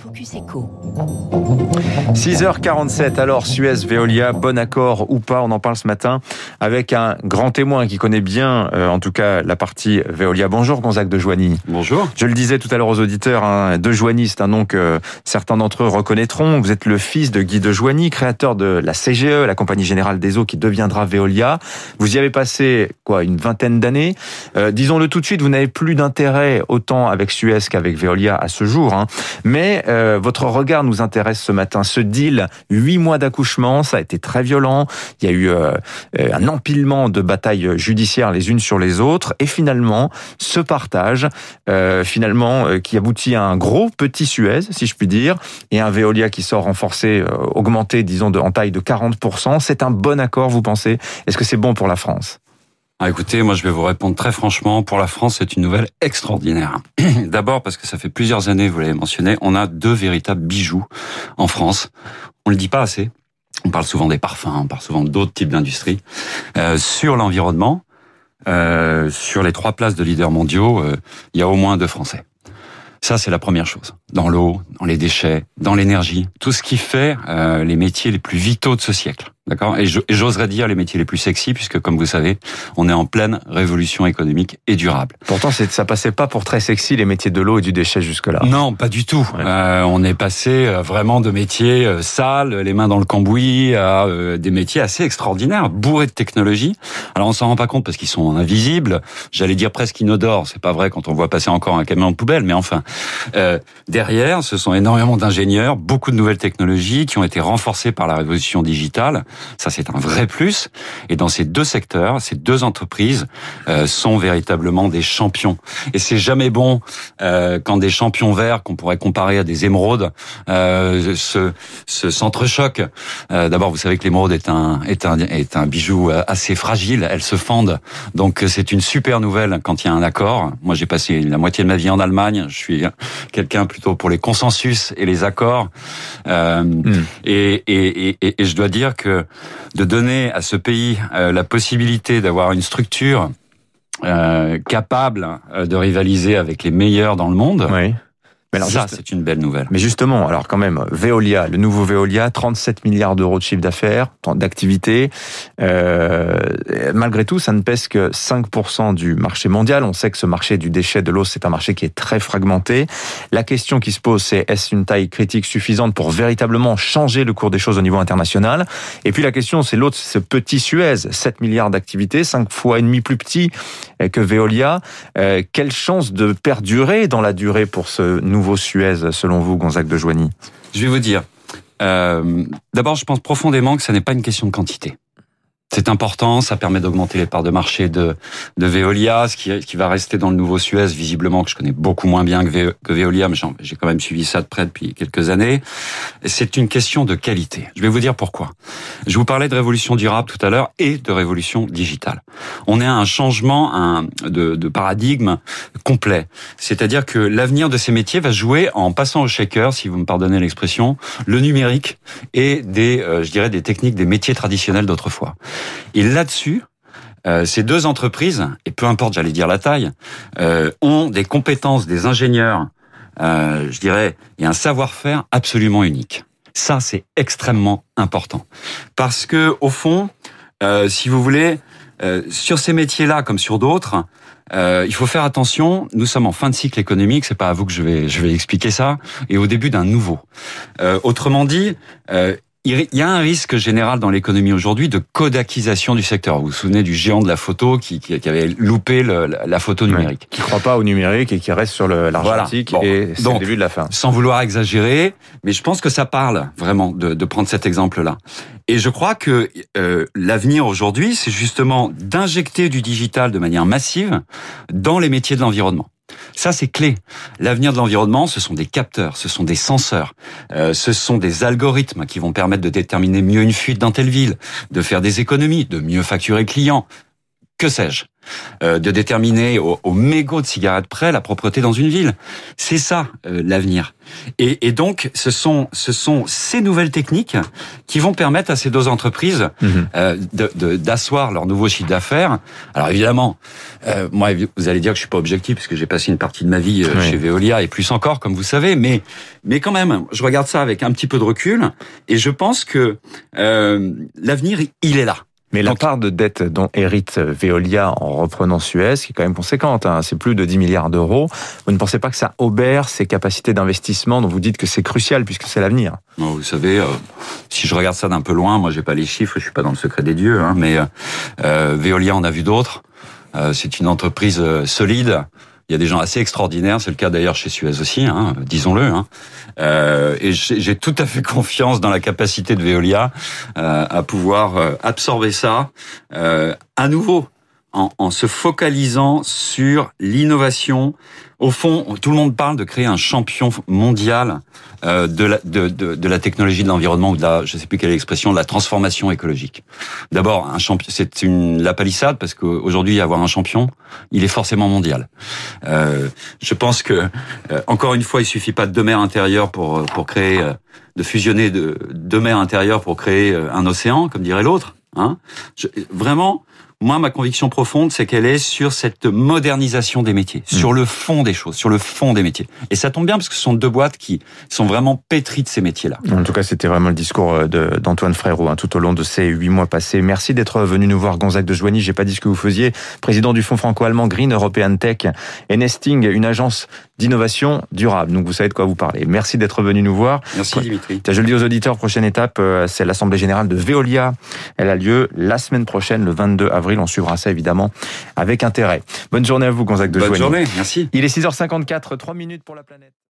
Focus Echo. 6h47, alors Suez, Veolia, bon accord ou pas, on en parle ce matin avec un grand témoin qui connaît bien, euh, en tout cas, la partie Veolia. Bonjour Gonzague de Joigny. Bonjour. Je le disais tout à l'heure aux auditeurs, hein, de Joigny, c'est un nom que certains d'entre eux reconnaîtront. Vous êtes le fils de Guy de Joigny, créateur de la CGE, la Compagnie Générale des Eaux, qui deviendra Veolia. Vous y avez passé, quoi, une vingtaine d'années. Euh, disons-le tout de suite, vous n'avez plus d'intérêt autant avec Suez qu'avec Veolia à ce jour. Hein. Mais euh, votre regard nous intéresse ce matin. Ce deal, huit mois d'accouchement, ça a été très violent. Il y a eu euh, un empilement de batailles judiciaires les unes sur les autres. Et finalement, ce partage, euh, finalement, euh, qui aboutit à un gros petit Suez, si je puis dire, et un Veolia qui sort renforcé, euh, augmenté, disons, de, en taille de 40%. C'est un bon accord, vous pensez? Est-ce que c'est bon pour la France? Ah, écoutez, moi je vais vous répondre très franchement. Pour la France, c'est une nouvelle extraordinaire. D'abord parce que ça fait plusieurs années, vous l'avez mentionné, on a deux véritables bijoux en France. On le dit pas assez. On parle souvent des parfums, on parle souvent d'autres types d'industries. Euh, sur l'environnement, euh, sur les trois places de leaders mondiaux, euh, il y a au moins deux Français. Ça, c'est la première chose. Dans l'eau, dans les déchets, dans l'énergie, tout ce qui fait euh, les métiers les plus vitaux de ce siècle. D'accord? Et j'oserais dire les métiers les plus sexy, puisque comme vous savez, on est en pleine révolution économique et durable. Pourtant, ça passait pas pour très sexy les métiers de l'eau et du déchet jusque-là. Non, pas du tout. Ouais. Euh, on est passé euh, vraiment de métiers euh, sales, les mains dans le cambouis, à euh, des métiers assez extraordinaires, bourrés de technologie. Alors on s'en rend pas compte parce qu'ils sont invisibles. J'allais dire presque inodores. C'est pas vrai quand on voit passer encore un camion de poubelle, mais enfin, euh, derrière, ce sont énormément d'ingénieurs, beaucoup de nouvelles technologies qui ont été renforcées par la révolution digitale. Ça, c'est un vrai plus. Et dans ces deux secteurs, ces deux entreprises euh, sont véritablement des champions. Et c'est jamais bon euh, quand des champions verts, qu'on pourrait comparer à des émeraudes, euh, se, se s'entrechoquent. Euh, D'abord, vous savez que l'émeraude est un, est, un, est un bijou euh, assez fragile. Elle se fende. Donc, c'est une super nouvelle quand il y a un accord. Moi, j'ai passé la moitié de ma vie en Allemagne. Je suis quelqu'un plutôt pour les consensus et les accords. Euh, mm. et, et, et, et je dois dire que de donner à ce pays euh, la possibilité d'avoir une structure euh, capable euh, de rivaliser avec les meilleurs dans le monde. Oui. Mais alors ça, c'est une belle nouvelle. Mais justement, alors quand même, Veolia, le nouveau Veolia, 37 milliards d'euros de chiffre d'affaires, d'activité. Euh, malgré tout, ça ne pèse que 5% du marché mondial. On sait que ce marché du déchet de l'eau, c'est un marché qui est très fragmenté. La question qui se pose, c'est est-ce une taille critique suffisante pour véritablement changer le cours des choses au niveau international? Et puis la question, c'est l'autre, ce petit Suez, 7 milliards d'activités, 5 fois et demi plus petit que Veolia. Euh, quelle chance de perdurer dans la durée pour ce nouveau nouveau Suez, selon vous, Gonzague de Joigny? Je vais vous dire. Euh, D'abord, je pense profondément que ça n'est pas une question de quantité. C'est important, ça permet d'augmenter les parts de marché de, de Veolia, ce qui, qui, va rester dans le nouveau Suez, visiblement, que je connais beaucoup moins bien que, Veolia, mais j'ai quand même suivi ça de près depuis quelques années. C'est une question de qualité. Je vais vous dire pourquoi. Je vous parlais de révolution durable tout à l'heure et de révolution digitale. On est à un changement un, de, de paradigme complet. C'est-à-dire que l'avenir de ces métiers va jouer en passant au shaker, si vous me pardonnez l'expression, le numérique et des, euh, je dirais, des techniques des métiers traditionnels d'autrefois. Et là-dessus, euh, ces deux entreprises, et peu importe, j'allais dire la taille, euh, ont des compétences, des ingénieurs, euh, je dirais, et un savoir-faire absolument unique. Ça, c'est extrêmement important. Parce que, au fond, euh, si vous voulez, euh, sur ces métiers-là, comme sur d'autres, euh, il faut faire attention. Nous sommes en fin de cycle économique. C'est pas à vous que je vais je vais expliquer ça. Et au début d'un nouveau. Euh, autrement dit, il y a un risque général dans l'économie aujourd'hui de kodakisation du secteur. Vous vous souvenez du géant de la photo qui, qui, qui avait loupé le, la photo numérique. Qui croit pas au numérique et qui reste sur l'argentique voilà. bon, et c'est le début de la fin. Sans vouloir exagérer, mais je pense que ça parle vraiment de, de prendre cet exemple-là. Et je crois que euh, l'avenir aujourd'hui, c'est justement d'injecter du digital de manière massive dans les métiers de l'environnement. Ça, c'est clé. L'avenir de l'environnement, ce sont des capteurs, ce sont des senseurs, euh, ce sont des algorithmes qui vont permettre de déterminer mieux une fuite dans telle ville, de faire des économies, de mieux facturer le client. Que sais-je, euh, de déterminer au, au, mégot de cigarette près la propreté dans une ville. C'est ça euh, l'avenir. Et, et, donc, ce sont, ce sont ces nouvelles techniques qui vont permettre à ces deux entreprises mhm. euh, d'asseoir de, leur nouveau chiffre d'affaires. Alors évidemment, euh, moi, vous allez dire que je suis pas objectif puisque j'ai passé une partie de ma vie euh, chez Veolia et plus encore, comme vous savez. Mais, mais quand même, je regarde ça avec un petit peu de recul et je pense que l'avenir, il est là. Mais la part de dette dont hérite Veolia en reprenant Suez, qui est quand même conséquente, hein, c'est plus de 10 milliards d'euros, vous ne pensez pas que ça obère ses capacités d'investissement dont vous dites que c'est crucial puisque c'est l'avenir? Vous savez, euh, si je regarde ça d'un peu loin, moi j'ai pas les chiffres, je suis pas dans le secret des dieux, hein, mais euh, Veolia en a vu d'autres. Euh, c'est une entreprise euh, solide il y a des gens assez extraordinaires, c'est le cas d'ailleurs chez Suez aussi, hein, disons-le. Hein. Euh, et j'ai tout à fait confiance dans la capacité de Veolia euh, à pouvoir euh, absorber ça euh, à nouveau en, en se focalisant sur l'innovation. Au fond, tout le monde parle de créer un champion mondial euh, de, la, de, de, la technologie de l'environnement ou de la, je sais plus quelle expression, de la transformation écologique. D'abord, un champion, c'est une la palissade parce qu'aujourd'hui, avoir un champion, il est forcément mondial. Euh, je pense que euh, encore une fois, il suffit pas de deux mers intérieures pour pour créer, euh, de fusionner de deux mers intérieures pour créer euh, un océan, comme dirait l'autre. Hein je, vraiment, moi, ma conviction profonde, c'est qu'elle est sur cette modernisation des métiers, mmh. sur le fond des choses, sur le fond des métiers. Et ça tombe bien parce que ce sont deux boîtes qui sont vraiment pétries de ces métiers-là. En tout cas, c'était vraiment le discours euh, d'Antoine Frérot hein, tout au long de ces huit mois passés. Merci d'être venu nous voir, Gonzague de Joigny. J'ai pas dit ce que vous faisiez. Président du fonds franco-allemand Green European Tech et Nesting, une agence d'innovation durable. Donc, vous savez de quoi vous parlez. Merci d'être venu nous voir. Merci, Dimitri. Je le dis aux auditeurs, prochaine étape, euh, c'est l'Assemblée Générale de Veolia. Elle a lieu la semaine prochaine, le 22 avril on suivra ça évidemment avec intérêt. Bonne journée à vous, Gonzague de Bonne journée, merci. Il est 6h54, 3 minutes pour la planète.